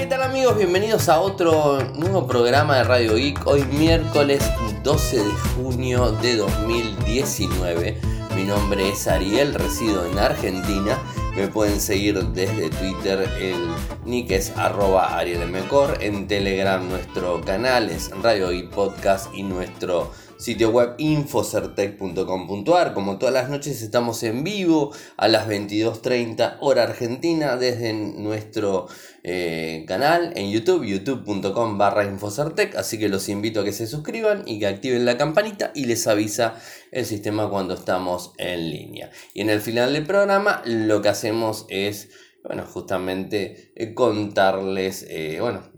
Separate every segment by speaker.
Speaker 1: ¿Qué tal amigos? Bienvenidos a otro nuevo programa de Radio Geek. Hoy miércoles 12 de junio de 2019. Mi nombre es Ariel, resido en Argentina. Me pueden seguir desde Twitter, el nick es arroba arielmcor. En Telegram nuestro canal es Radio Geek Podcast y nuestro sitio web infocertec.com.ar. Como todas las noches estamos en vivo a las 22.30 hora argentina desde nuestro eh, canal en YouTube, youtube.com barra infocertec. Así que los invito a que se suscriban y que activen la campanita y les avisa el sistema cuando estamos en línea. Y en el final del programa lo que hacemos es bueno, justamente eh, contarles, eh, bueno,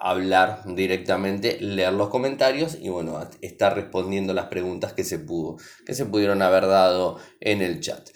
Speaker 1: hablar directamente, leer los comentarios y bueno, estar respondiendo las preguntas que se pudo, que se pudieron haber dado en el chat.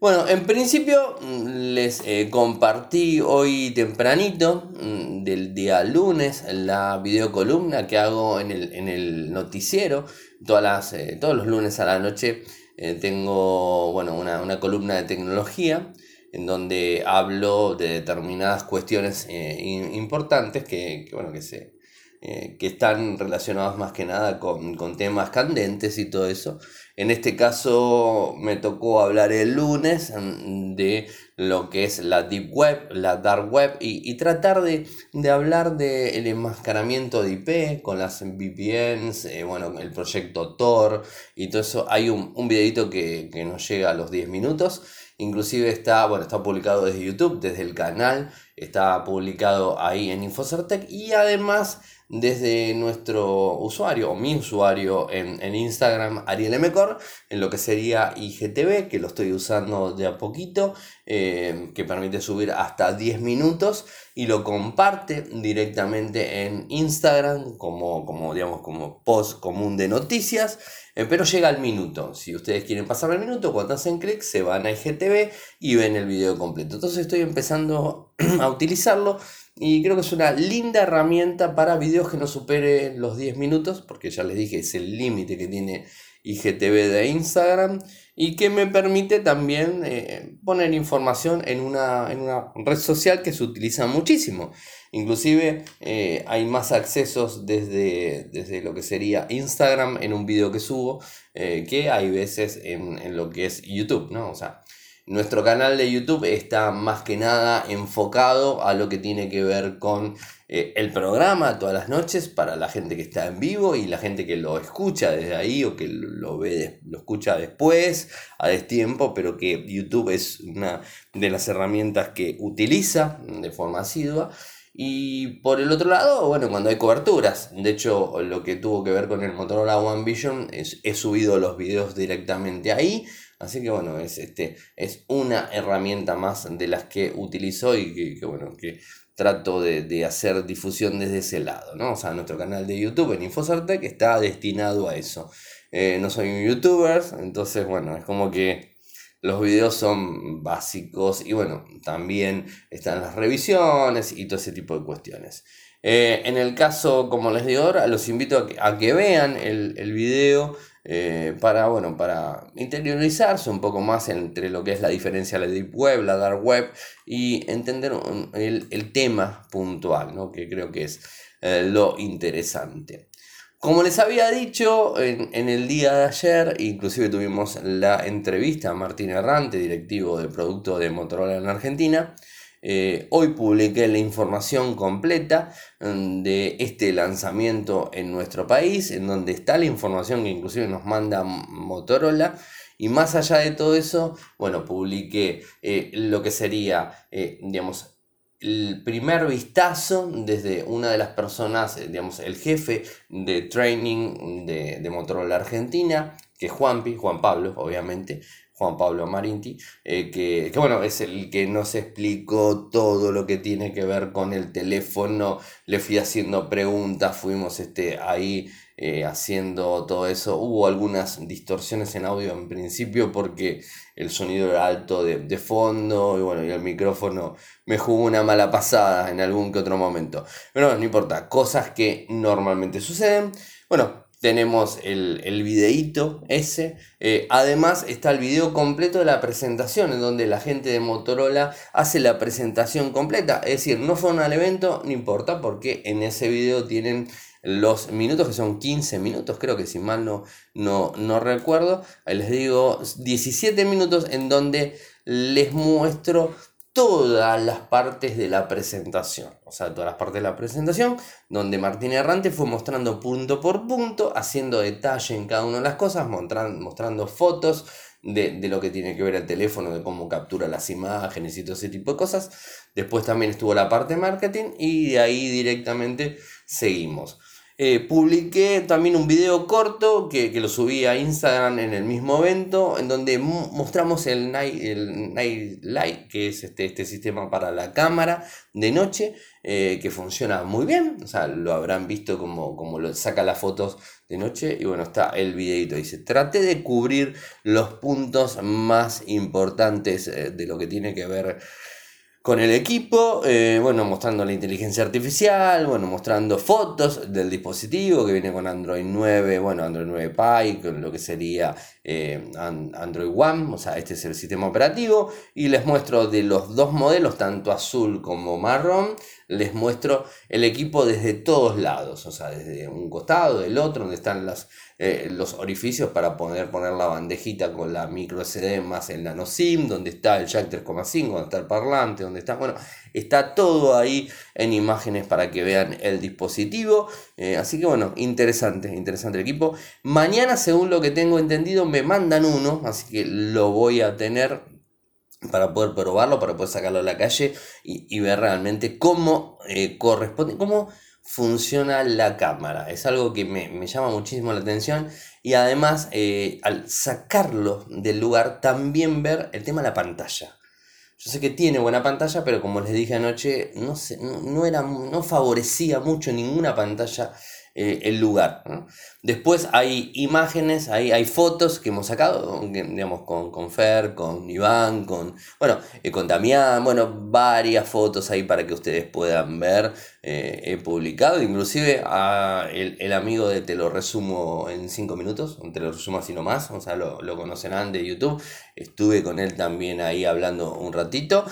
Speaker 1: Bueno, en principio mm, les eh, compartí hoy tempranito mm, del día lunes la videocolumna que hago en el, noticiero. Todas las, eh, todos los lunes a la noche eh, tengo bueno, una, una columna de tecnología en donde hablo de determinadas cuestiones eh, importantes que, bueno, que, se, eh, que están relacionadas más que nada con, con, temas candentes y todo eso. En este caso me tocó hablar el lunes mm, de lo que es la Deep Web, la Dark Web y, y tratar de, de hablar del enmascaramiento de IP con las VPNs, eh, bueno, el proyecto Tor y todo eso. Hay un, un videito que, que nos llega a los 10 minutos Inclusive está, bueno, está publicado desde YouTube, desde el canal, está publicado ahí en Infocertec y además desde nuestro usuario o mi usuario en, en Instagram, Ariel Mcor, en lo que sería IGTV, que lo estoy usando de a poquito, eh, que permite subir hasta 10 minutos y lo comparte directamente en Instagram como, como, digamos, como post común de noticias, eh, pero llega al minuto. Si ustedes quieren pasar el minuto, cuando hacen clic se van a IGTV y ven el video completo. Entonces estoy empezando a utilizarlo y creo que es una linda herramienta para videos que no superen los 10 minutos, porque ya les dije, es el límite que tiene IGTV de Instagram y que me permite también eh, poner información en una, en una, red social que se utiliza muchísimo. Inclusive eh, hay más accesos desde, desde, lo que sería Instagram en un video que subo eh, que hay veces en, en, lo que es YouTube, ¿no? O sea, nuestro canal de YouTube está más que nada enfocado a lo que tiene que ver con eh, el programa todas las noches para la gente que está en vivo y la gente que lo escucha desde ahí o que lo ve, lo escucha después, a destiempo, pero que YouTube es una de las herramientas que utiliza de forma asidua. Y por el otro lado, bueno, cuando hay coberturas, de hecho lo que tuvo que ver con el Motorola One Vision es he subido los videos directamente ahí Así que bueno, es, este, es una herramienta más de las que utilizo y que, bueno, que trato de, hacer difusión desde ese lado, ¿no? O sea, nuestro canal de YouTube en Infosartec está destinado a eso. Eh, no soy un youtuber, entonces bueno, es como que los videos son básicos y bueno, también están las revisiones y todo ese tipo de cuestiones. Eh, en el caso, como les digo ahora, los invito a que, a que vean el, el video eh, para, bueno, para interiorizarse un poco más entre lo que es la diferencia de la Deep Web, la Dark Web y entender el, tema puntual, ¿no? que creo que es eh, lo interesante. Como les había dicho en, en, el día de ayer, inclusive tuvimos la entrevista a Martín Errante, directivo de producto de Motorola en Argentina, eh, hoy publiqué la información completa mm, de este lanzamiento en nuestro país, en donde está la información que inclusive nos manda Motorola. Y más allá de todo eso, bueno, publiqué eh, lo que sería, eh, digamos, el primer vistazo desde una de las personas, digamos, el jefe de training de, de Motorola Argentina, que es Juanpi, Juan Pablo, obviamente, Juan Pablo Marinti, eh, que, bueno, es el que nos explicó todo lo que tiene que ver con el teléfono, le fui haciendo preguntas, fuimos este, ahí eh, haciendo todo eso, hubo algunas distorsiones en audio en principio porque el sonido era alto de, de fondo y bueno, y el micrófono me jugó una mala pasada en algún que otro momento, pero no importa, cosas que normalmente suceden, bueno, tenemos el, el videíto ese. Eh, además está el video completo de la presentación, en donde la gente de Motorola hace la presentación completa. Es decir, no fueron al evento, no importa, porque en ese video tienen los minutos, que son 15 minutos, creo que si mal no, no, no recuerdo. Ahí les digo 17 minutos en donde les muestro todas las partes de la presentación. O sea, todas las partes de la presentación, donde Martín Errante fue mostrando punto por punto, haciendo detalle en cada una de las cosas, mostrando, fotos de, de, lo que tiene que ver el teléfono, de cómo captura las imágenes y todo ese tipo de cosas. Después también estuvo la parte marketing y de ahí directamente seguimos. Eh, publiqué también un video corto que, lo subí a Instagram en el mismo evento, en donde mostramos el Night, el Night Light, que es este, este sistema para la cámara de noche, eh, que funciona muy bien. O sea, lo habrán visto como, como lo saca las fotos de noche. Y bueno, está el videito. Dice, traté de cubrir los puntos más importantes eh, de lo que tiene que ver con el equipo, eh, bueno, mostrando la inteligencia artificial, bueno, mostrando fotos del dispositivo que viene con Android 9, bueno, Android 9 Pie, con lo que sería eh, Android One, o sea, este es el sistema operativo, y les muestro de los dos modelos, tanto azul como marrón, les muestro el equipo desde todos lados, o sea, desde un costado, del otro, donde están las eh, los orificios para poder poner la bandejita con la micro SD más el nano SIM, donde está el jack 3,5, donde está el parlante, donde está, bueno, está todo ahí en imágenes para que vean el dispositivo. Eh, así que bueno, interesante, interesante el equipo. Mañana, según lo que tengo entendido, me mandan uno, así que lo voy a tener para poder probarlo, para poder sacarlo a la calle y, ver realmente cómo eh, corresponde, cómo funciona la cámara. Es algo que me, llama muchísimo la atención y además eh, al sacarlo del lugar también ver el tema de la pantalla. Yo sé que tiene buena pantalla, pero como les dije anoche, no, no, era, no favorecía mucho ninguna pantalla eh, el lugar. Después hay imágenes, hay, hay fotos que hemos sacado, digamos, con, con Fer, con Iván, con, bueno, eh, con Damián, bueno, varias fotos ahí para que ustedes puedan ver. Eh, he publicado, inclusive a el, amigo de Te lo resumo en 5 minutos, te lo resumo así nomás, o sea, lo, lo conocerán de YouTube. Estuve con él también ahí hablando un ratito.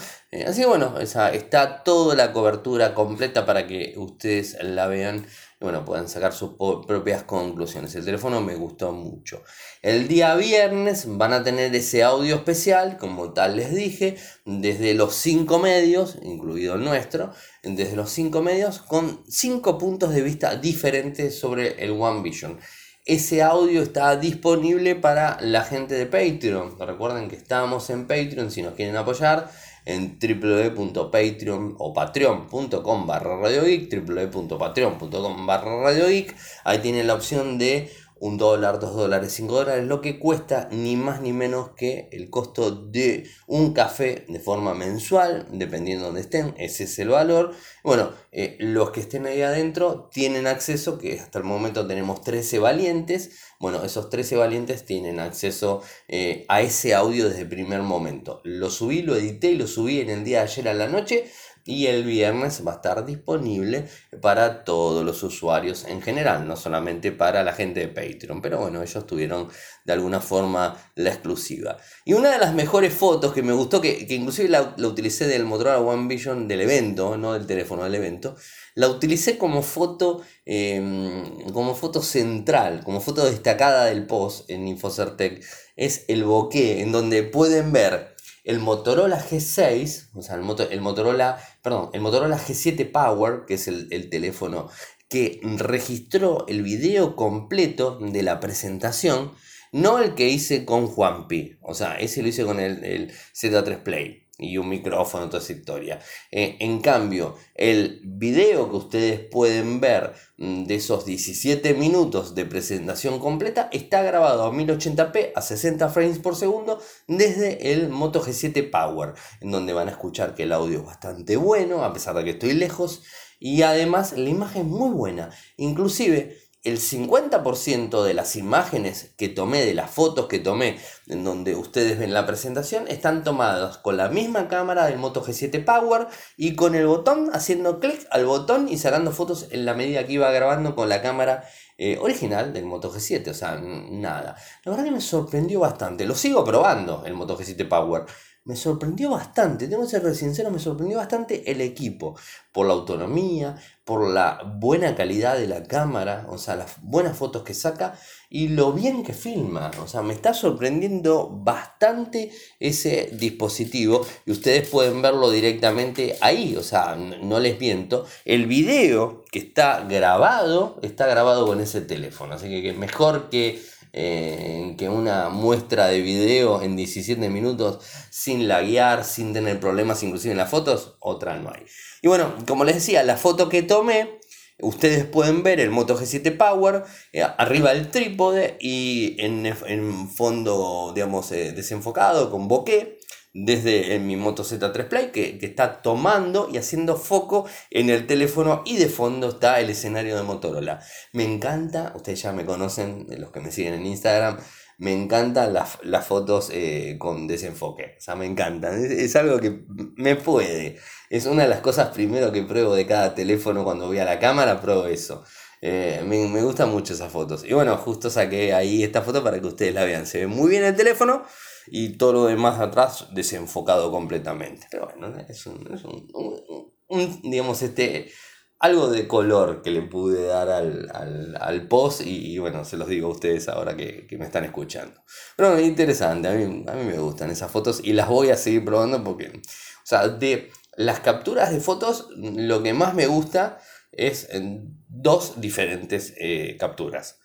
Speaker 1: así que bueno, está toda la cobertura completa para que ustedes la vean bueno, puedan sacar sus propias conclusiones. El teléfono me gustó mucho. El día viernes van a tener ese audio especial, como tal les dije, desde los cinco medios, incluido el nuestro, desde los cinco medios, con cinco puntos de vista diferentes sobre el One Vision. Ese audio está disponible para la gente de Patreon. Recuerden que estamos en Patreon si nos quieren apoyar en www.patreon o patreon.com barra radiogeek, www.patreon.com barra radiogeek. Ahí tienen la opción de un dólar, dos dólares, cinco dólares, lo que cuesta ni más ni menos que el costo de un café de forma mensual, dependiendo de donde estén, ese es el valor. Bueno, eh, los que estén ahí adentro tienen acceso, que hasta el momento tenemos 13 valientes, bueno, esos 13 valientes tienen acceso eh, a ese audio desde el primer momento. Lo subí, lo edité y lo subí en el día de ayer a la noche y el viernes va a estar disponible para todos los usuarios en general, no solamente para la gente de Patreon, pero bueno, ellos tuvieron de alguna forma la exclusiva. Y una de las mejores fotos que me gustó, que, que inclusive la, utilicé del Motorola One Vision del evento, no del teléfono del evento, la utilicé como foto, em, como foto central, como foto destacada del post en Infocertec, es el bokeh, en donde pueden ver el Motorola G6, o sea, el, el, Motorola, perdón, el Motorola G7 Power, que es el, teléfono que registró el video completo de la presentación, no el que hice con Juanpi, o sea, ese lo hice con el, el Z3 Play y un micrófono, toda esa historia. Eh, en cambio, el video que ustedes pueden ver mm, de esos 17 minutos de presentación completa está grabado a 1080p a 60 frames por segundo desde el Moto G7 Power, en donde van a escuchar que el audio es bastante bueno, a pesar de que estoy lejos, y además la imagen es muy buena. Inclusive el 50% de las imágenes que tomé, de las fotos que tomé, en donde ustedes ven la presentación, están tomadas con la misma cámara del Moto G7 Power y con el botón, haciendo clic al botón y sacando fotos en la medida que iba grabando con la cámara eh, original del Moto G7, o sea, nada. La verdad que me sorprendió bastante, lo sigo probando el Moto G7 Power me sorprendió bastante, tengo que ser sincero, me sorprendió bastante el equipo, por la autonomía, por la buena calidad de la cámara, o sea, las buenas fotos que saca y lo bien que filma, o sea, me está sorprendiendo bastante ese dispositivo y ustedes pueden verlo directamente ahí, o sea, no les miento, el video que está grabado, está grabado con ese teléfono, así que mejor que eh, que una muestra de video en 17 minutos sin laguear, sin tener problemas inclusive en las fotos, otra no hay. Y bueno, como les decía, la foto que tomé, ustedes pueden ver el Moto G7 Power, eh, arriba del trípode y en, en fondo, digamos, eh, desenfocado con bokeh desde mi Moto Z3 Play que, está tomando y haciendo foco en el teléfono y de fondo está el escenario de Motorola. Me encanta, ustedes ya me conocen, los que me siguen en Instagram, me encantan las, fotos eh, con desenfoque. O sea, me encantan. Es, algo que me puede. Es una de las cosas primero que pruebo de cada teléfono cuando voy a la cámara, pruebo eso. Eh, me, me gustan mucho esas fotos. Y bueno, justo saqué ahí esta foto para que ustedes la vean. Se ve muy bien el teléfono y todo lo demás atrás desenfocado completamente. Pero bueno, es un, es un, digamos, este, algo de color que le pude dar al, post y, bueno, se los digo a ustedes ahora que, me están escuchando. Pero interesante, a mí, a mí me gustan esas fotos y las voy a seguir probando porque, o sea, de las capturas de fotos, lo que más me gusta es en dos diferentes eh, capturas.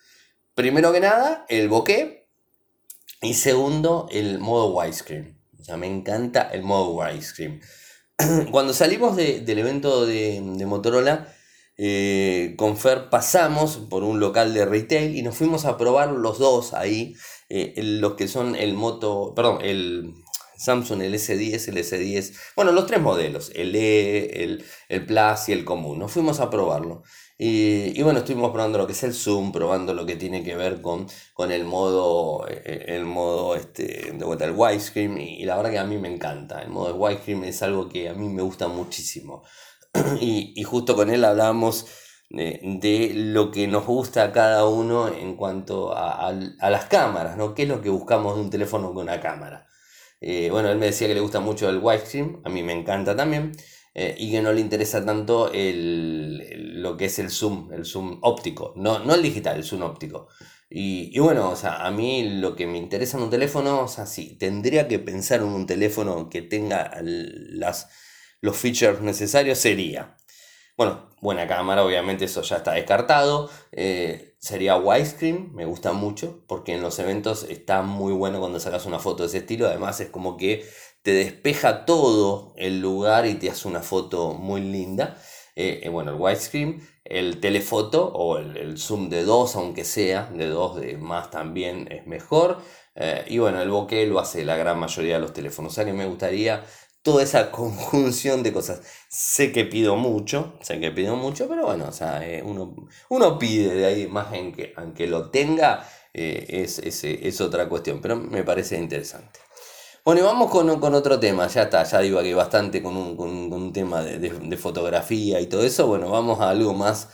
Speaker 1: Primero que nada, el bokeh y segundo, el modo widescreen. O sea, me encanta el modo widescreen. Cuando salimos del evento de, Motorola, eh, con Fer pasamos por un local de retail y nos fuimos a probar los dos ahí, eh, los que son el Moto, perdón, el Samsung, el S10, el S10, bueno, los tres modelos, el E, el, el Plus y el común. Nos fuimos a probarlo. Y, bueno, estuvimos probando lo que es el zoom, probando lo que tiene que ver con, con el modo, eh, el modo este, de vuelta, el widescreen. Y, la verdad que a mí me encanta. El modo widescreen es algo que a mí me gusta muchísimo. y, justo con él hablábamos de, lo que nos gusta a cada uno en cuanto a, las cámaras, ¿no? ¿Qué es lo que buscamos de un teléfono con una cámara? Eh, bueno, él me decía que le gusta mucho el widescreen, a mí me encanta también. Eh, y que no le interesa tanto el, lo que es el zoom, el zoom óptico, no, no el digital, el zoom óptico. Y, bueno, o sea, a mí lo que me interesa en un teléfono, o sea, sí, tendría que pensar en un teléfono que tenga las, los features necesarios, sería, bueno, buena cámara, obviamente eso ya está descartado. Eh, sería widescreen, me gusta mucho, porque en los eventos está muy bueno cuando sacas una foto de ese estilo. Además es como que te despeja todo el lugar y te hace una foto muy linda. Eh, eh, bueno, el widescreen, el telefoto o el, zoom de 2, aunque sea, de 2 de más también es mejor. Eh, y bueno, el bokeh lo hace la gran mayoría de los teléfonos. O sea que me gustaría toda esa conjunción de cosas. Sé que pido mucho, sé que pido mucho, pero bueno, o sea, uno, uno, pide de ahí más en que, aunque lo tenga, es, es otra cuestión, pero me parece interesante. Bueno, y vamos con, otro tema, ya está, ya digo aquí bastante con un, tema de, fotografía y todo eso, bueno, vamos a algo más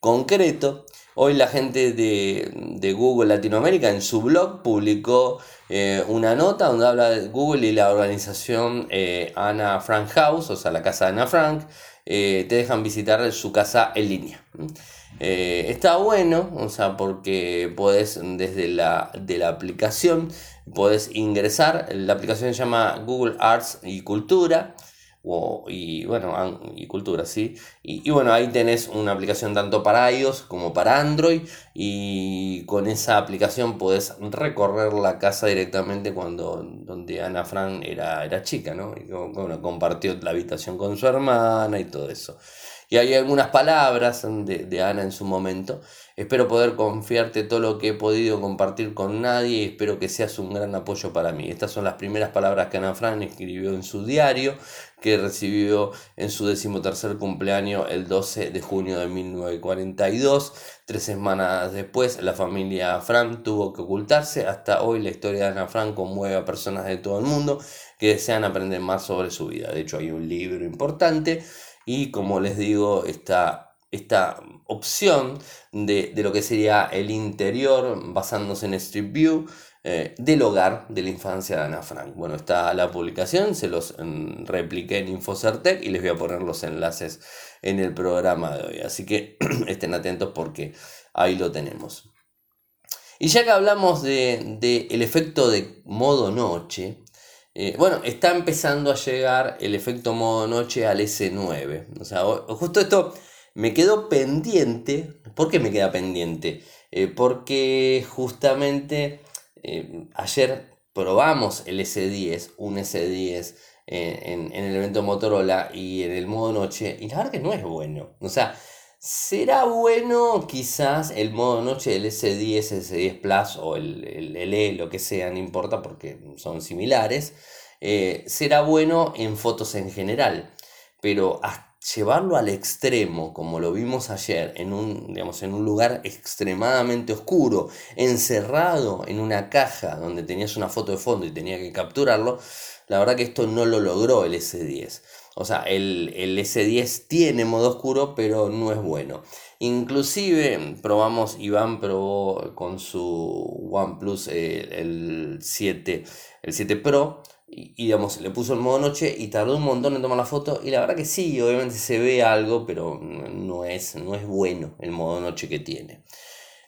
Speaker 1: concreto. Hoy la gente de, Google Latinoamérica en su blog publicó eh, una nota donde habla de Google y la organización eh, Ana Frank House, o sea, la casa de Ana Frank, eh, te dejan visitar su casa en línea. está bueno, o sea, porque puedes desde la, de la aplicación Puedes ingresar, la aplicación se llama Google Arts y Cultura, y bueno, y cultura, sí. Y, bueno, ahí tenés una aplicación tanto para iOS como para Android. Y con esa aplicación podés recorrer la casa directamente cuando donde Ana Fran era, era chica, ¿no? Y compartió la habitación con su hermana y todo eso. Y hay algunas palabras de, Ana en su momento. Espero poder confiarte todo lo que he podido compartir con nadie y espero que seas un gran apoyo para mí. Estas son las primeras palabras que Ana Fran escribió en su diario, que recibió en su decimotercer cumpleaños el 12 de junio de 1942. Tres semanas después, la familia Fran tuvo que ocultarse. Hasta hoy la historia de Ana Fran conmueve a personas de todo el mundo que desean aprender más sobre su vida. De hecho, hay un libro importante y como les digo, esta opción de, lo que sería el interior basándose en Street View eh, del hogar de la infancia de Ana Frank. Bueno, está la publicación, se los mm, repliqué en Infocertec y les voy a poner los enlaces en el programa de hoy. Así que estén atentos porque ahí lo tenemos. Y ya que hablamos del de, el efecto de modo noche, eh, bueno, está empezando a llegar el efecto modo noche al S9. O sea, justo esto me quedó pendiente. ¿Por qué me queda pendiente? Eh, porque justamente eh, ayer probamos el S10, un S10 en, en, el evento Motorola y en el modo noche, y la verdad que no es bueno. O sea, será bueno quizás el modo noche del S10, S10 Plus o el, el, E, lo que sea, no importa porque son similares. Eh, será bueno en fotos en general, pero llevarlo al extremo, como lo vimos ayer, en un, digamos, en un lugar extremadamente oscuro, encerrado en una caja donde tenías una foto de fondo y tenía que capturarlo, la verdad que esto no lo logró el S10. O sea, el, S10 tiene modo oscuro, pero no es bueno. Inclusive probamos, Iván probó con su OnePlus eh, el 7, el 7 Pro y, digamos, le puso el modo noche y tardó un montón en tomar la foto. Y la verdad que sí, obviamente se ve algo, pero no es, no es bueno el modo noche que tiene.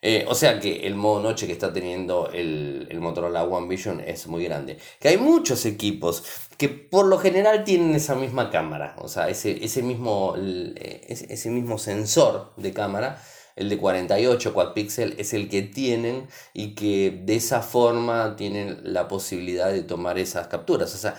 Speaker 1: Eh, o sea que el modo noche que está teniendo el, el, Motorola One Vision es muy grande. Que hay muchos equipos que por lo general tienen esa misma cámara. O sea, ese, ese, mismo, ese, mismo sensor de cámara. El de 48 quad pixel es el que tienen y que de esa forma tienen la posibilidad de tomar esas capturas. O sea,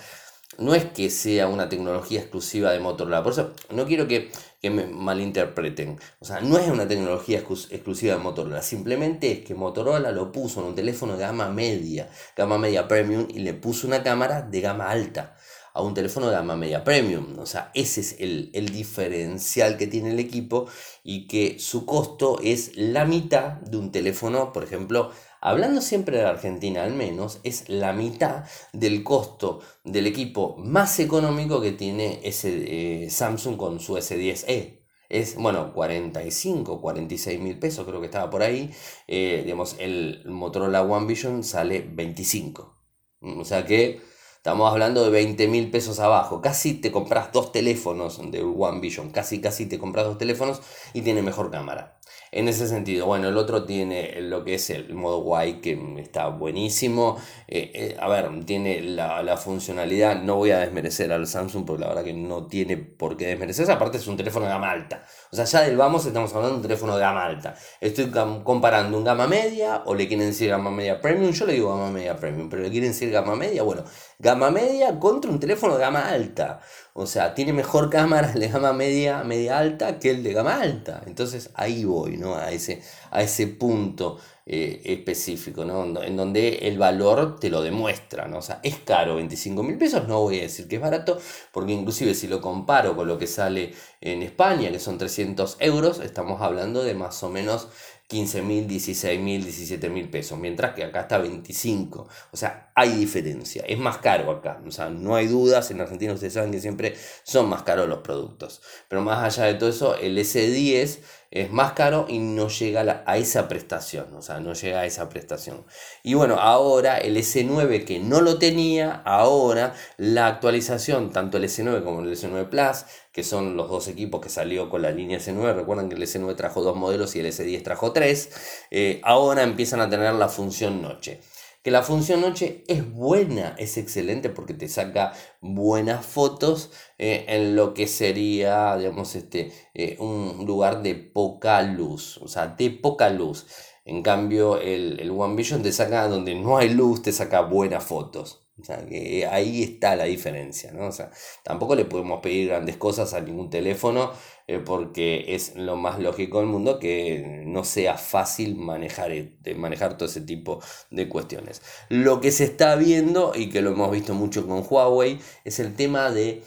Speaker 1: no es que sea una tecnología exclusiva de Motorola. Por eso no quiero que, me malinterpreten. O sea, no es una tecnología exclusiva de Motorola. Simplemente es que Motorola lo puso en un teléfono de gama media, gama media premium, y le puso una cámara de gama alta a un teléfono de gama media premium. O sea, ese es el, el diferencial que tiene el equipo y que su costo es la mitad de un teléfono, por ejemplo, hablando siempre de la Argentina al menos, es la mitad del costo del equipo más económico que tiene ese eh, Samsung con su S10e. Es, bueno, 45, 46 mil pesos, creo que estaba por ahí. Eh, digamos, el Motorola One Vision sale 25. O sea que estamos hablando de 20 mil pesos abajo. Casi te compras dos teléfonos de One Vision. Casi, casi te compras dos teléfonos y tiene mejor cámara en ese sentido. Bueno, el otro tiene lo que es el modo Y que está buenísimo. Eh, eh, a ver, tiene la, funcionalidad. No voy a desmerecer al Samsung porque la verdad que no tiene por qué desmerecerse. Aparte es un teléfono de gama alta. O sea, ya del vamos estamos hablando de un teléfono de gama alta. Estoy comparando un gama media o le quieren decir gama media premium. Yo le digo gama media premium, pero le quieren decir gama media. Bueno, gama media contra un teléfono de gama alta. O sea, tiene mejor cámara de gama media, media alta que el de gama alta. Entonces ahí voy, ¿no? A ese, a ese punto eh, específico, ¿no? En donde el valor te lo demuestra, ¿no? O sea, es caro, 25 mil pesos, no voy a decir que es barato, porque inclusive si lo comparo con lo que sale en España, que son 300 euros, estamos hablando de más o menos 15 mil, 16 mil, 17 mil pesos, mientras que acá está 25. O sea, hay diferencia, es más caro acá. O sea, no hay dudas, en Argentina ustedes saben que siempre son más caros los productos. Pero más allá de todo eso, el S10 es más caro y no llega a, esa prestación, o sea, no llega a esa prestación. Y bueno, ahora el S9 que no lo tenía, ahora la actualización, tanto el S9 como el S9 Plus, que son los dos equipos que salió con la línea S9, recuerden que el S9 trajo dos modelos y el S10 trajo tres, eh, ahora empiezan a tener la función noche que la función noche es buena, es excelente porque te saca buenas fotos eh, en lo que sería, digamos, este, eh, un lugar de poca luz, o sea, de poca luz. En cambio, el, el One Vision te saca donde no hay luz, te saca buenas fotos. O sea, que ahí está la diferencia, ¿no? O sea, tampoco le podemos pedir grandes cosas a ningún teléfono eh, porque es lo más lógico del mundo que no sea fácil manejar, e, manejar todo ese tipo de cuestiones. Lo que se está viendo y que lo hemos visto mucho con Huawei es el tema de,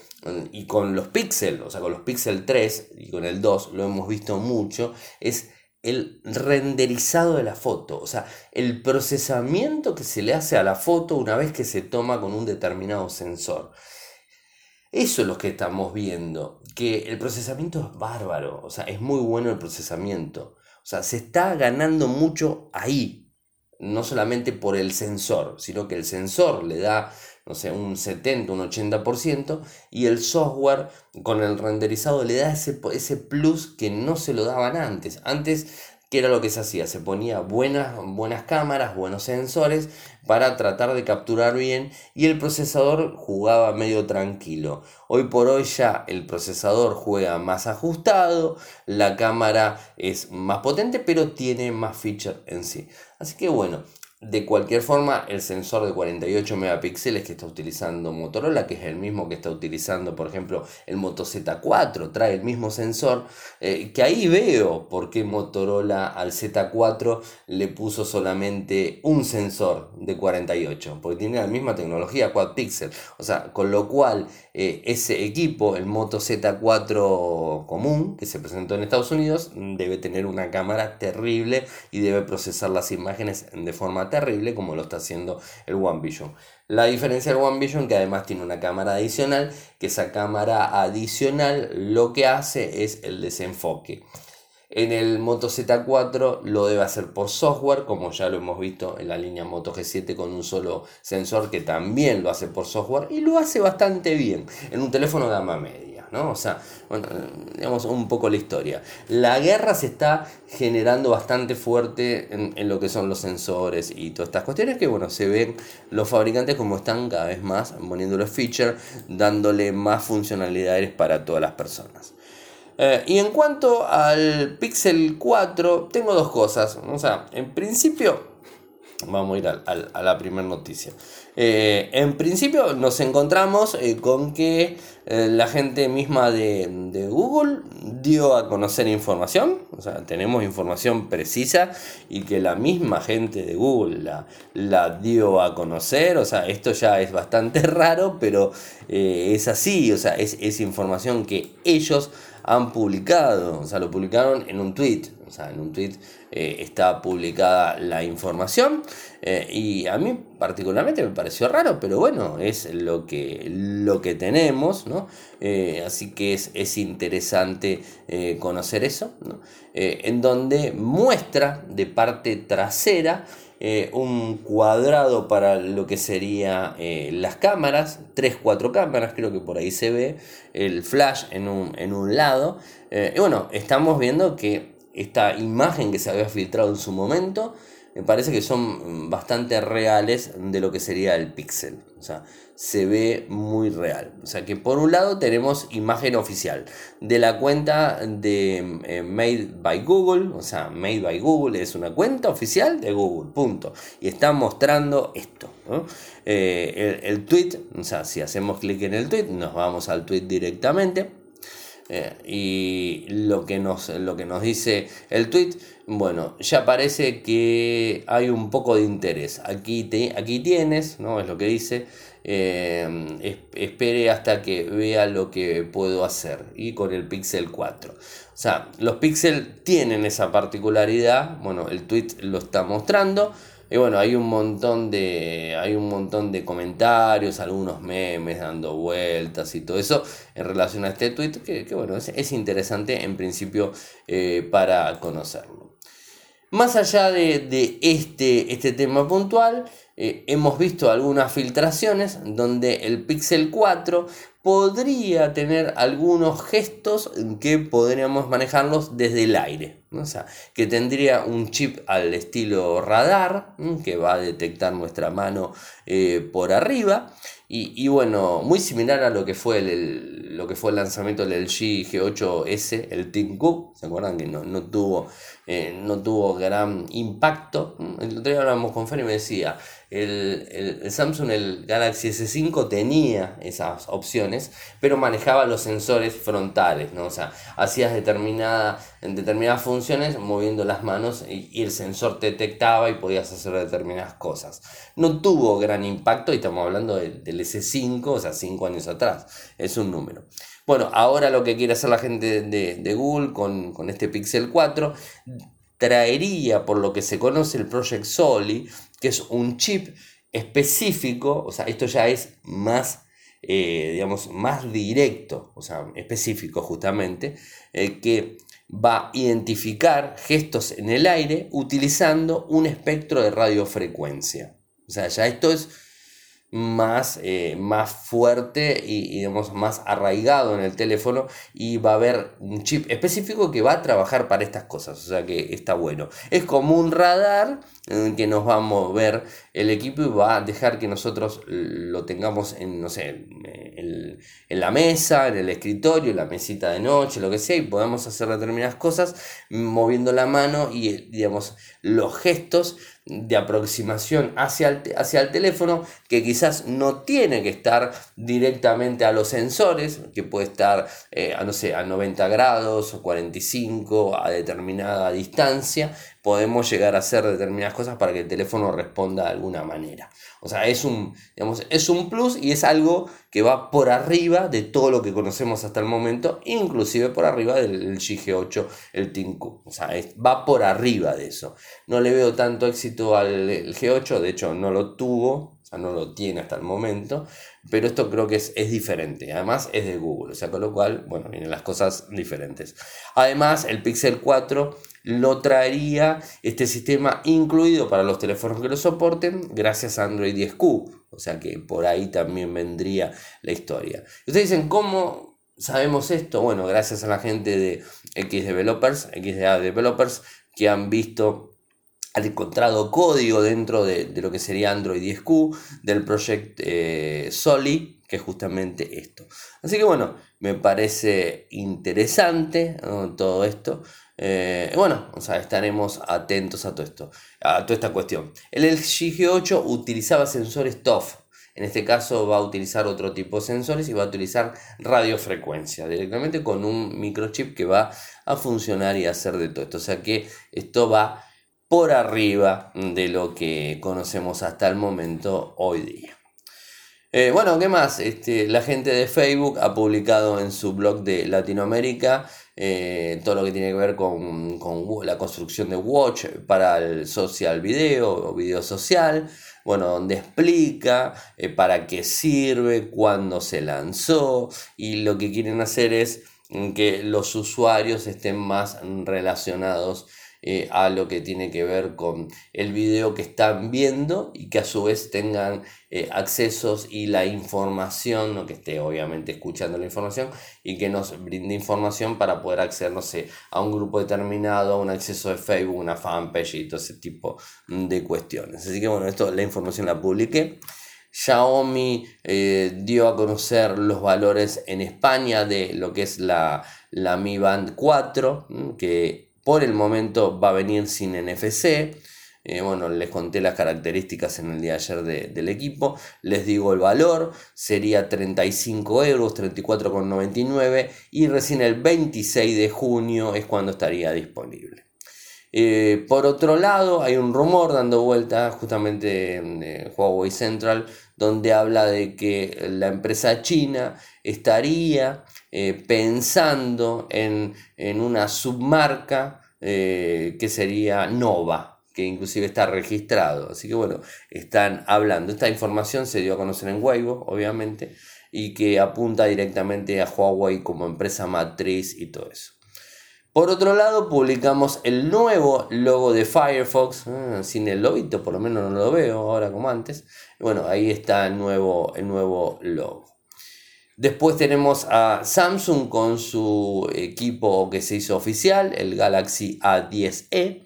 Speaker 1: y con los Pixel, o sea, con los Pixel 3 y con el 2 lo hemos visto mucho, es el renderizado de la foto, o sea, el procesamiento que se le hace a la foto una vez que se toma con un determinado sensor. Eso es lo que estamos viendo, que el procesamiento es bárbaro, o sea, es muy bueno el procesamiento. O sea, se está ganando mucho ahí, no solamente por el sensor, sino que el sensor le da no sé, un 70, un 80%, y el software con el renderizado le da ese, ese plus que no se lo daban antes. Antes ¿Qué era lo que se hacía? Se ponía buenas, buenas cámaras, buenos sensores para tratar de capturar bien y el procesador jugaba medio tranquilo. Hoy por hoy ya el procesador juega más ajustado, la cámara es más potente pero tiene más feature en sí. Así que bueno, de cualquier forma, el sensor de 48 megapíxeles que está utilizando Motorola, que es el mismo que está utilizando, por ejemplo, el Moto Z4, trae el mismo sensor, eh, que ahí veo por qué Motorola al Z4 le puso solamente un sensor de 48, porque tiene la misma tecnología quad pixel, o sea, con lo cual eh, ese equipo, el Moto Z4 común, que se presentó en Estados Unidos, debe tener una cámara terrible y debe procesar las imágenes de forma terrible como lo está haciendo el One Vision. La diferencia del One Vision que además tiene una cámara adicional, que esa cámara adicional lo que hace es el desenfoque. En el Moto Z4 lo debe hacer por software, como ya lo hemos visto en la línea Moto G7 con un solo sensor que también lo hace por software y lo hace bastante bien en un teléfono de gama media. ¿No? O sea, digamos un poco la historia. La guerra se está generando bastante fuerte en, lo que son los sensores y todas estas cuestiones que, bueno, se ven los fabricantes como están cada vez más poniendo los features, dándole más funcionalidades para todas las personas. Eh, y en cuanto al Pixel 4, tengo dos cosas. O sea, en principio, vamos a ir a la primera noticia. Eh, en principio nos encontramos eh, con que eh, la gente misma de, Google dio a conocer información, o sea, tenemos información precisa y que la misma gente de Google la, la dio a conocer, o sea, esto ya es bastante raro, pero es así, o sea, es, es información que ellos han publicado, o sea, lo publicaron en un tweet, o sea, en un tweet eh, está publicada la información eh, y a mí particularmente me pareció raro, pero bueno, es lo que, lo que tenemos, ¿no? Eh, así que es, es interesante conocer eso, en donde muestra de parte trasera un cuadrado para lo que sería las cámaras, 3, 4 cámaras, creo que por ahí se ve el flash en un, en un lado. y bueno, estamos viendo que esta imagen que se había filtrado en su momento, me parece que son bastante reales de lo que sería el pixel. O sea, se ve muy real. O sea que por un lado tenemos imagen oficial de la cuenta de eh, Made by Google. O sea, Made by Google es una cuenta oficial de Google. Punto. Y está mostrando esto. Eh, el, el tweet, o sea, si hacemos clic en el tweet, nos vamos al tweet directamente eh, y lo que, nos, lo que nos dice el tweet, bueno, ya parece que hay un poco de interés. Aquí, te, aquí tienes, ¿no? Es lo que dice. Eh, espere hasta que vea lo que puedo hacer. Y con el Pixel 4. O sea, los Pixel tienen esa particularidad. Bueno, el tweet lo está mostrando. Y bueno, hay un montón de. Hay un montón de comentarios, algunos memes dando vueltas y todo eso en relación a este tweet. Que, bueno, es, interesante en principio eh, para conocerlo. Más allá de, este, este tema puntual, eh, hemos visto algunas filtraciones donde el Pixel 4 podría tener algunos gestos que podríamos manejarlos desde el aire. O sea, que tendría un chip al estilo radar que va a detectar nuestra mano eh, por arriba. Y, bueno, muy similar a lo que fue el, lo que fue el lanzamiento del LG G8S, el Team Cook. ¿Se acuerdan que no, tuvo, eh, no tuvo gran impacto? El otro día hablamos con Fer y me decía, el, Samsung, el Galaxy S5 tenía esas opciones, pero manejaba los sensores frontales, ¿no? O sea, hacías determinada, determinadas funciones moviendo las manos y, el sensor te detectaba y podías hacer determinadas cosas. No tuvo gran impacto y estamos hablando del, S5, o sea, 5 años atrás, es un número. Bueno, ahora lo que quiere hacer la gente de, Google con, con este Pixel 4 traería, por lo que se conoce, el Project Soli, que es un chip específico, o sea, esto ya es más, eh, digamos, más directo, o sea, específico justamente, eh, que va a identificar gestos en el aire utilizando un espectro de radiofrecuencia. O sea, ya esto es más, eh, más fuerte y, digamos, más arraigado en el teléfono y va a haber un chip específico que va a trabajar para estas cosas, o sea que está bueno. Es como un radar que nos va a mover el equipo y va a dejar que nosotros lo tengamos en, no sé, en, la mesa, en el escritorio, en la mesita de noche, lo que sea, y podamos hacer determinadas cosas moviendo la mano y, digamos, los gestos de aproximación hacia el, hacia el teléfono que quizás no tiene que estar directamente a los sensores, que puede estar eh, a, no sé, a 90 grados o 45 a determinada distancia, podemos llegar a hacer determinadas cosas para que el teléfono responda de alguna manera. O sea, es un, digamos, es un plus y es algo que va por arriba de todo lo que conocemos hasta el momento, inclusive por arriba del GG8, el Tinku. O sea, va por arriba de eso. No le veo tanto éxito al G8, de hecho no lo tuvo, o sea, no lo tiene hasta el momento, pero esto creo que es, es, diferente, además es de Google, o sea, con lo cual, bueno, vienen las cosas diferentes. Además, el Pixel 4 lo traería este sistema incluido para los teléfonos que lo soporten gracias a Android 10Q. O sea que por ahí también vendría la historia. Ustedes dicen, ¿cómo sabemos esto? Bueno, gracias a la gente de X Developers, XDA Developers, que han visto han encontrado código dentro de, lo que sería Android 10Q del proyecto eh, Soli, que es justamente esto. Así que bueno, me parece interesante todo esto. Eh, bueno, o sea, estaremos atentos a todo esto, a toda esta cuestión. El LG G8 utilizaba sensores TOF. En este caso va a utilizar otro tipo de sensores y va a utilizar radiofrecuencia directamente con un microchip que va a funcionar y hacer de todo esto. O sea que esto va por arriba de lo que conocemos hasta el momento hoy día. Eh, bueno, ¿qué más? Este, la gente de Facebook ha publicado en su blog de Latinoamérica eh, todo lo que tiene que ver con, la construcción de Watch para el social video o video social, bueno, donde explica eh, para qué sirve, cuándo se lanzó y lo que quieren hacer es que los usuarios estén más relacionados eh, a lo que tiene que ver con el video que están viendo y que a su vez tengan eh, accesos y la información, ¿no? que esté obviamente escuchando la información y que nos brinde información para poder acceder, no sé, a un grupo determinado, a un acceso de Facebook, una fanpage y todo ese tipo de cuestiones. Así que bueno, esto la información la publiqué. Xiaomi eh, dio a conocer los valores en España de lo que es la, la Mi Band 4, que por el momento va a venir sin NFC. Eh, bueno, les conté las características en el día de ayer del equipo. Les digo el valor, sería 35 euros, 34,99 y recién el 26 de junio es cuando estaría disponible. Eh, por otro lado, hay un rumor dando vuelta justamente en eh, Huawei Central donde habla de que la empresa china estaría pensando en, una submarca que sería Nova, que inclusive está registrado. Así que bueno, están hablando. Esta información se dio a conocer en Weibo, obviamente, y que apunta directamente a Huawei como empresa matriz y todo eso. Por otro lado, publicamos el nuevo logo de Firefox, ah, sin el lobito, por lo menos no lo veo ahora como antes. Bueno, ahí está el nuevo, el nuevo logo. Después tenemos a Samsung con su equipo que se hizo oficial, el Galaxy A10e.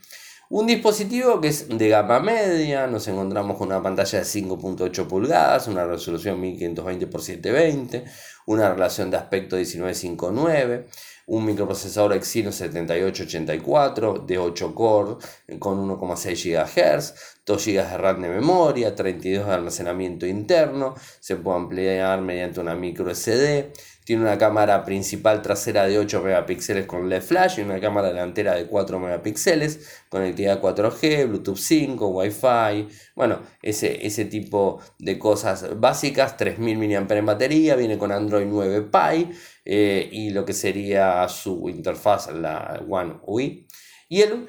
Speaker 1: Un dispositivo que es de gama media, nos encontramos con una pantalla de 5.8 pulgadas, una resolución 1520 x 720, una relación de aspecto 1959 un microprocesador Exynos 7884 de 8 core con 1,6 GHz, 2 GB de RAM de memoria, 32 de almacenamiento interno, se puede ampliar mediante una micro SD tiene una cámara principal trasera de 8 megapíxeles con LED flash y una cámara delantera de 4 megapíxeles, conectividad 4G, Bluetooth 5, Wi-Fi, bueno, ese, ese tipo de cosas básicas, 3000 mAh en batería, viene con Android 9 Pie eh, y lo que sería su interfaz, la One UI. Y el,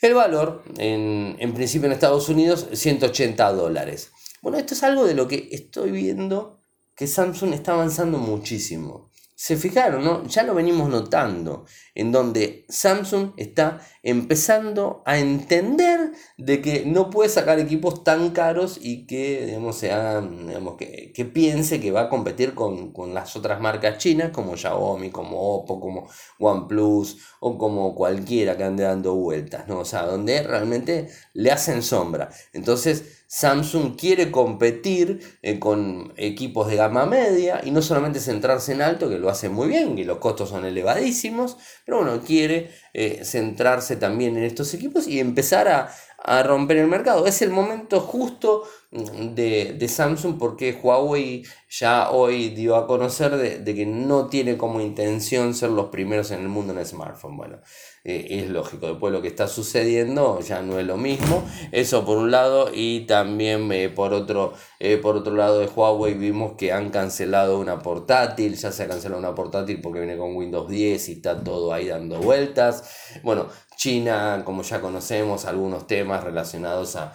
Speaker 1: el valor, en, en principio en Estados Unidos, 180 dólares. Bueno, esto es algo de lo que estoy viendo que Samsung está avanzando muchísimo. Se fijaron, ¿no? Ya lo venimos notando, en donde Samsung está empezando a entender de que no puede sacar equipos tan caros y que, digamos, digamos, que, que, piense que va a competir con, con, las otras marcas chinas como Xiaomi, como Oppo, como OnePlus o como cualquiera que ande dando vueltas, ¿no? O sea, donde realmente le hacen sombra. Entonces, Samsung quiere competir eh, con equipos de gama media y no solamente centrarse en alto, que lo hace muy bien, y los costos son elevadísimos, pero bueno, quiere eh, centrarse también en estos equipos y empezar a, a romper el mercado. Es el momento justo mm, de, Samsung porque Huawei ya hoy dio a conocer de, que no tiene como intención ser los primeros en el mundo en el smartphone. Bueno, eh, es lógico, después lo que está sucediendo ya no es lo mismo. Eso por un lado y también eh, por, otro, eh, por otro lado de Huawei vimos que han cancelado una portátil, ya se ha cancelado una portátil porque viene con Windows 10 y está todo ahí dando vueltas. Bueno, China, como ya conocemos, algunos temas relacionados a,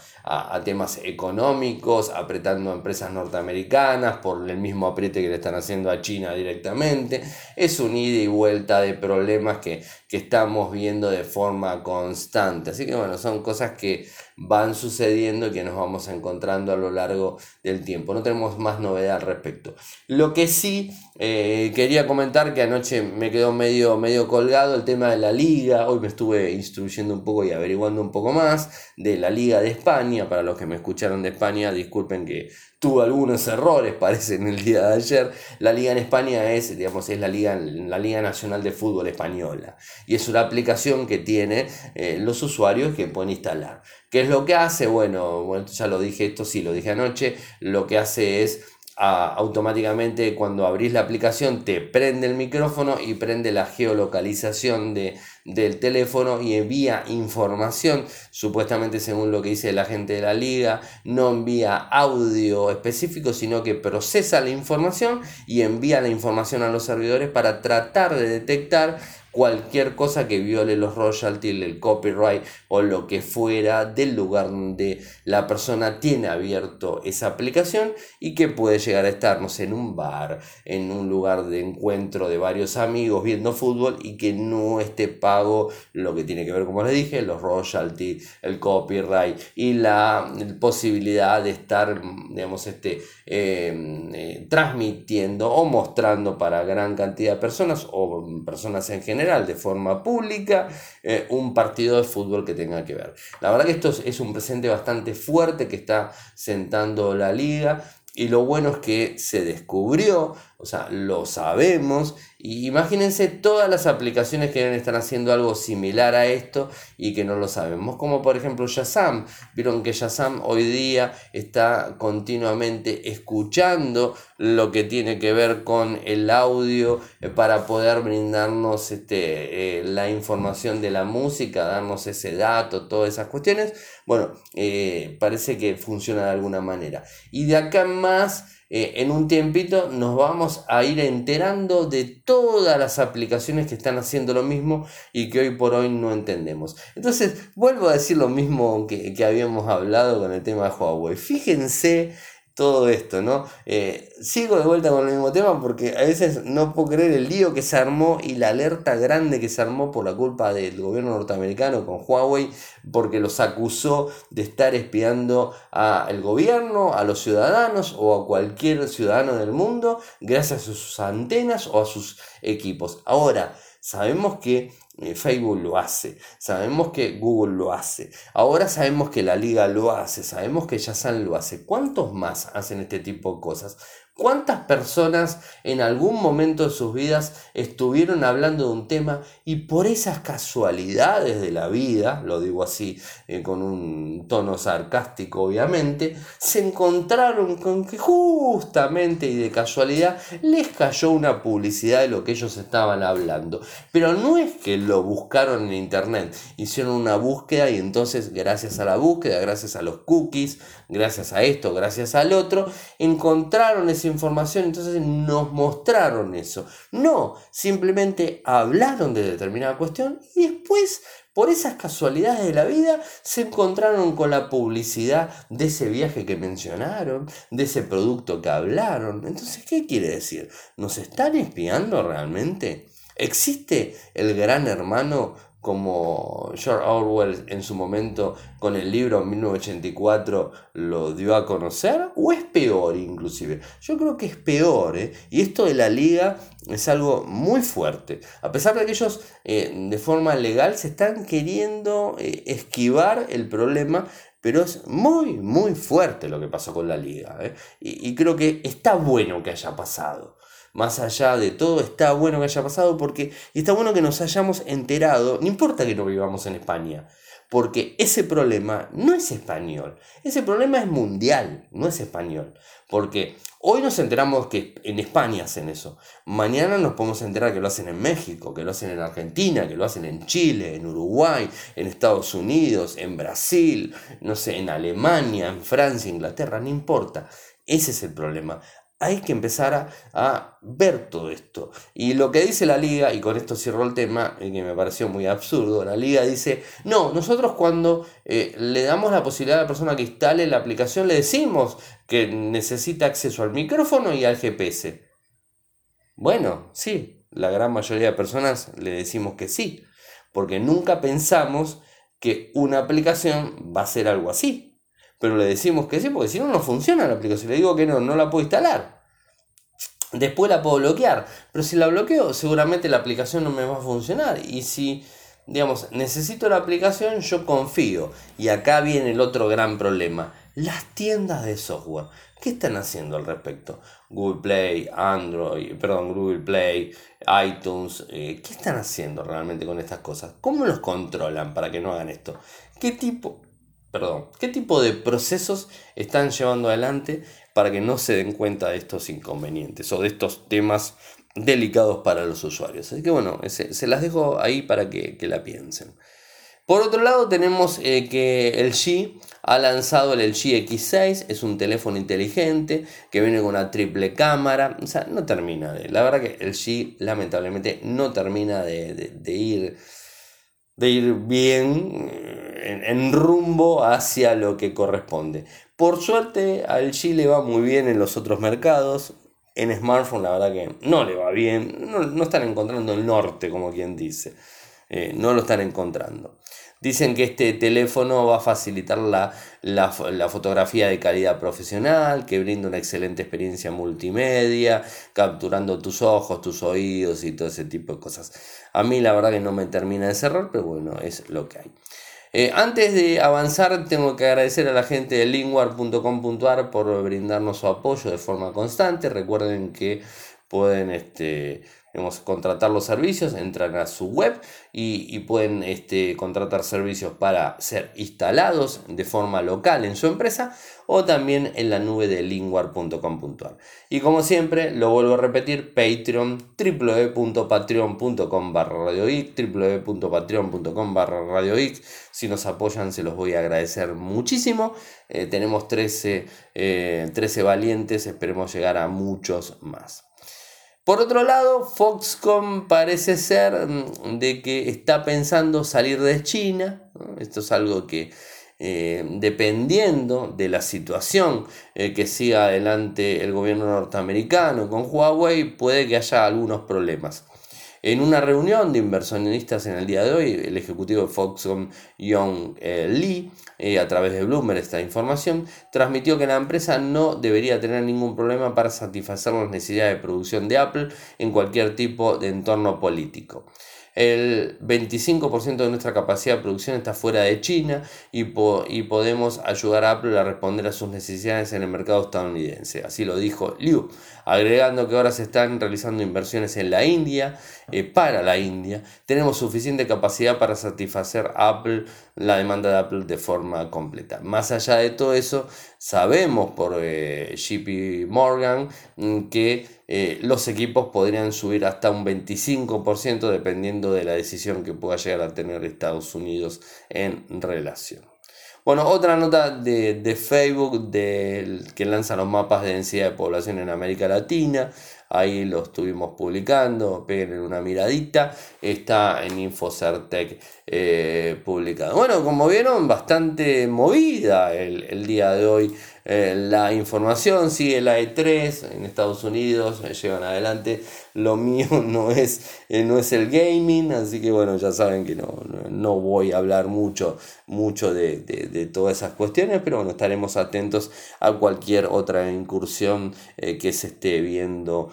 Speaker 1: temas económicos, apretando a empresas norteamericanas por el mismo apriete que le están haciendo a China directamente. Es un ida y vuelta de problemas que, que estamos viendo de forma constante. Así que bueno, son cosas que van sucediendo y que nos vamos encontrando a lo largo del tiempo. No tenemos más novedad al respecto. Lo que sí eh, quería comentar que anoche me quedó medio, medio colgado el tema de la liga. Hoy me estuve instruyendo un poco y averiguando un poco más de la liga de España. Para los que me escucharon de España, disculpen que tuvo algunos errores, parece, en el día de ayer. La liga en España es, digamos, es la liga, la liga Nacional de Fútbol Española. Y es una aplicación que tiene eh, los usuarios que pueden instalar. ¿Qué es lo que hace? Bueno, bueno, ya lo dije, esto sí lo dije anoche. Lo que hace es automáticamente cuando abrís la aplicación te prende el micrófono y prende la geolocalización de, del teléfono y envía información, supuestamente según lo que dice la gente de la liga, no envía audio específico, sino que procesa la información y envía la información a los servidores para tratar de detectar cualquier cosa que viole los royalties, el copyright o lo que fuera del lugar donde la persona tiene abierto esa aplicación y que puede llegar a estarnos en un bar, en un lugar de encuentro de varios amigos viendo fútbol y que no esté pago lo que tiene que ver, como les dije, los royalties, el copyright y la posibilidad de estar, digamos, este, em, eh, transmitiendo o mostrando para gran cantidad de personas o personas en general de forma pública, eh, un partido de fútbol que tenga que ver. La verdad que esto es un presente bastante fuerte que está sentando la liga y lo bueno es que se descubrió, o sea, lo sabemos. Y imagínense todas las aplicaciones que están haciendo algo similar a esto y que no lo sabemos. Como por ejemplo Shazam. Vieron que Shazam hoy día está continuamente escuchando lo que tiene que ver con el audio eh, para poder brindarnos este, eh, la información de la música, darnos ese dato, todas esas cuestiones. Bueno, eh, parece que funciona de alguna manera. Y de acá más eh, en un tiempito nos vamos a ir enterando de todas las aplicaciones que están haciendo lo mismo y que hoy por hoy no entendemos. Entonces, vuelvo a decir lo mismo que, que habíamos hablado con el tema de Huawei. Fíjense todo esto, ¿no? Eh, sigo de vuelta con el mismo tema porque a veces no puedo creer el lío que se armó y la alerta grande que se armó por la culpa del gobierno norteamericano con Huawei porque los acusó de estar espiando al gobierno, a los ciudadanos o a cualquier ciudadano del mundo gracias a sus antenas o a sus equipos. Ahora, sabemos que Facebook lo hace, sabemos que Google lo hace, ahora sabemos que la liga lo hace, sabemos que Yazan lo hace. ¿Cuántos más hacen este tipo de cosas? ¿Cuántas personas en algún momento de sus vidas estuvieron hablando de un tema y por esas casualidades de la vida, lo digo así eh, con un tono sarcástico obviamente, se encontraron con que justamente y de casualidad les cayó una publicidad de lo que ellos estaban hablando? Pero no es que lo buscaron en internet, hicieron una búsqueda y entonces gracias a la búsqueda, gracias a los cookies, gracias a esto, gracias al otro, encontraron ese información, entonces nos mostraron eso. No, simplemente hablaron de determinada cuestión y después, por esas casualidades de la vida, se encontraron con la publicidad de ese viaje que mencionaron, de ese producto que hablaron. Entonces, ¿qué quiere decir? ¿Nos están espiando realmente? ¿Existe el gran hermano como George Orwell en su momento con el libro 1984 lo dio a conocer? ¿O es peor inclusive? Yo creo que es peor, ¿eh? y esto de la liga es algo muy fuerte. A pesar de que ellos eh, de forma legal se están queriendo eh, esquivar el problema, pero es muy, muy fuerte lo que pasó con la liga. Y, y creo que está bueno que haya pasado más allá de todo, está bueno que haya pasado porque está bueno que nos hayamos enterado, no importa que no vivamos en España, porque ese problema no es español, ese problema es mundial, no es español, porque hoy nos enteramos que en España hacen eso, mañana nos podemos enterar que lo hacen en México, que lo hacen en Argentina, que lo hacen en Chile, en Uruguay, en Estados Unidos, en Brasil, no sé, en Alemania, en Francia, Inglaterra, no importa. Ese es el problema hay que empezar a, ver todo esto. Y lo que dice la liga, y con esto cierro el tema, y que me pareció muy absurdo, la liga dice, no, nosotros cuando eh, le damos la posibilidad a la persona que instale la aplicación, le decimos que necesita acceso al micrófono y al GPS. Bueno, sí, la gran mayoría de personas le decimos que sí, porque nunca pensamos que una aplicación va a ser algo así pero le decimos que sí, porque si no, no funciona la aplicación. Le digo que no, no la puedo instalar. Después la puedo bloquear, pero si la bloqueo, seguramente la aplicación no me va a funcionar. Y si, digamos, necesito la aplicación, yo confío. Y acá viene el otro gran problema. Las tiendas de software. ¿Qué están haciendo al respecto? Google Play, Android, perdón, Google Play, iTunes. Eh, ¿Qué están haciendo realmente con estas cosas? ¿Cómo los controlan para que no hagan esto? ¿Qué tipo, perdón, qué tipo de procesos están llevando adelante para que no se den cuenta de estos inconvenientes o de estos temas delicados para los usuarios. Así que bueno, se, las dejo ahí para que, la piensen. Por otro lado tenemos eh, que el G ha lanzado el LG X6, es un teléfono inteligente que viene con una triple cámara, o sea, no termina de, la verdad que el G lamentablemente no termina de ir de ir bien eh, en, rumbo hacia lo que corresponde. Por suerte al Chile va muy bien en los otros mercados. En smartphone la verdad que no le va bien. No, están encontrando el norte como quien dice. Eh, no lo están encontrando. Dicen que este teléfono va a facilitar la, la, fotografía de calidad profesional, que brinda una excelente experiencia multimedia, capturando tus ojos, tus oídos y todo ese tipo de cosas. A mí la verdad que no me termina de cerrar, pero bueno, es lo que hay. Eh, antes de avanzar, tengo que agradecer a la gente de lingwar.com.ar por brindarnos su apoyo de forma constante. Recuerden que pueden este, contratar los servicios, entran a su web y, pueden este, contratar servicios para ser instalados de forma local en su empresa o también en la nube de lingwar.com.ar. Y como siempre, lo vuelvo a repetir, Patreon, www.patreon.com barra www.patreon.com barra Si nos apoyan, se los voy a agradecer muchísimo. Eh, tenemos 13, 13 eh, valientes, esperemos llegar a muchos más. Por otro lado, Foxconn parece ser mm, de que está pensando salir de China. Esto es algo que eh, dependiendo de la situación eh, que siga adelante el gobierno norteamericano con Huawei, puede que haya algunos problemas. En una reunión de inversionistas en el día de hoy, el ejecutivo de Foxconn, Young eh, Lee, eh, a través de Bloomberg esta información, transmitió que la empresa no debería tener ningún problema para satisfacer las necesidades de producción de Apple en cualquier tipo de entorno político. El 25% de nuestra capacidad de producción está fuera de China y, y podemos ayudar a Apple a responder a sus necesidades en el mercado estadounidense. Así lo dijo Liu, agregando que ahora se están realizando inversiones en la India, eh, para la India. Tenemos suficiente capacidad para satisfacer Apple, la demanda de Apple de forma completa. Más allá de todo eso, sabemos por eh, JP Morgan mm, que eh, los equipos podrían subir hasta un 25% dependiendo de la decisión que pueda llegar a tener Estados Unidos en relación. Bueno, otra nota de, Facebook del, que lanza los mapas de densidad de población en América Latina. Ahí lo estuvimos publicando, peguen una miradita. Está en Infocertec eh, publicado. Bueno, como vieron, bastante movida el, el día de hoy eh, la información, sigue la E3 en Estados Unidos, eh, llevan adelante. Lo mío no es, eh, no es el gaming, así que bueno, ya saben que no, no, voy a hablar mucho, mucho de, de, todas esas cuestiones, pero bueno, estaremos atentos a cualquier otra incursión que se esté viendo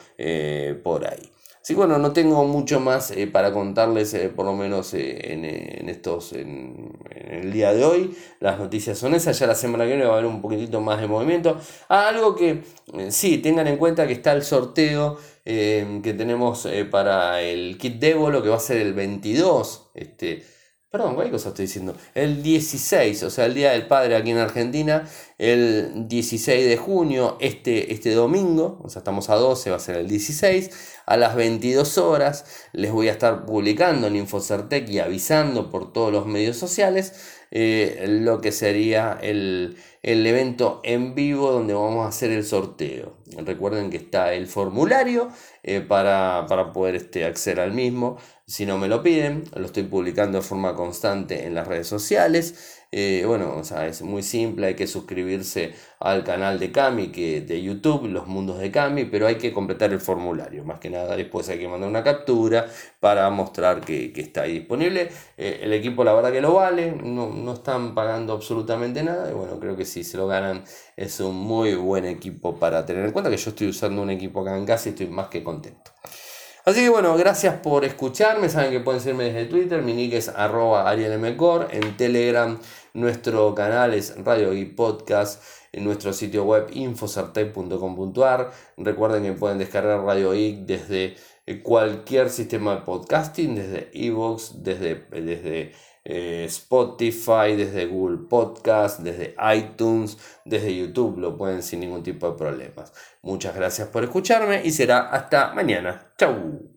Speaker 1: por ahí. Sí, bueno, no tengo mucho más eh, para contarles, eh, por lo menos eh, en, estos, en, el día de hoy. Las noticias son esas, ya la semana que viene va a haber un poquitito más de movimiento. Ah, algo que sí, tengan en cuenta que está el sorteo que tenemos para el kit Devolo, que va a ser el 22. Este, Perdón, ¿cuál cosa estoy diciendo? El 16, o sea, el Día del Padre aquí en Argentina, el 16 de junio, este, este domingo, o sea, estamos a 12, va a ser el 16, a las 22 horas, les voy a estar publicando en Infocertec y avisando por todos los medios sociales eh, lo que sería el, el evento en vivo donde vamos a hacer el sorteo. Recuerden que está el formulario eh, para, poder este, acceder al mismo. Si no me lo piden, lo estoy publicando de forma constante en las redes sociales. Eh, bueno, o sea, es muy simple, hay que suscribirse al canal de Cami que, de YouTube, Los Mundos de Cami, pero hay que completar el formulario. Más que nada, después hay que mandar una captura para mostrar que, está ahí disponible. Eh, el equipo, la verdad que lo vale, no, no están pagando absolutamente nada. Y bueno, creo que si se lo ganan, es un muy buen equipo para tener en cuenta que yo estoy usando un equipo acá en casa y estoy más que contento. Así que bueno, gracias por escucharme. Saben que pueden seguirme desde Twitter. Mi nick es arroba En Telegram nuestro canal es Radio y Podcast. En nuestro sitio web infosartec.com.ar. Recuerden que pueden descargar Radio Geek desde cualquier sistema de podcasting, desde Evox, desde, desde eh, Spotify, desde Google Podcast, desde iTunes, desde YouTube. Lo pueden sin ningún tipo de problemas. Muchas gracias por escucharme y será hasta mañana. Chau.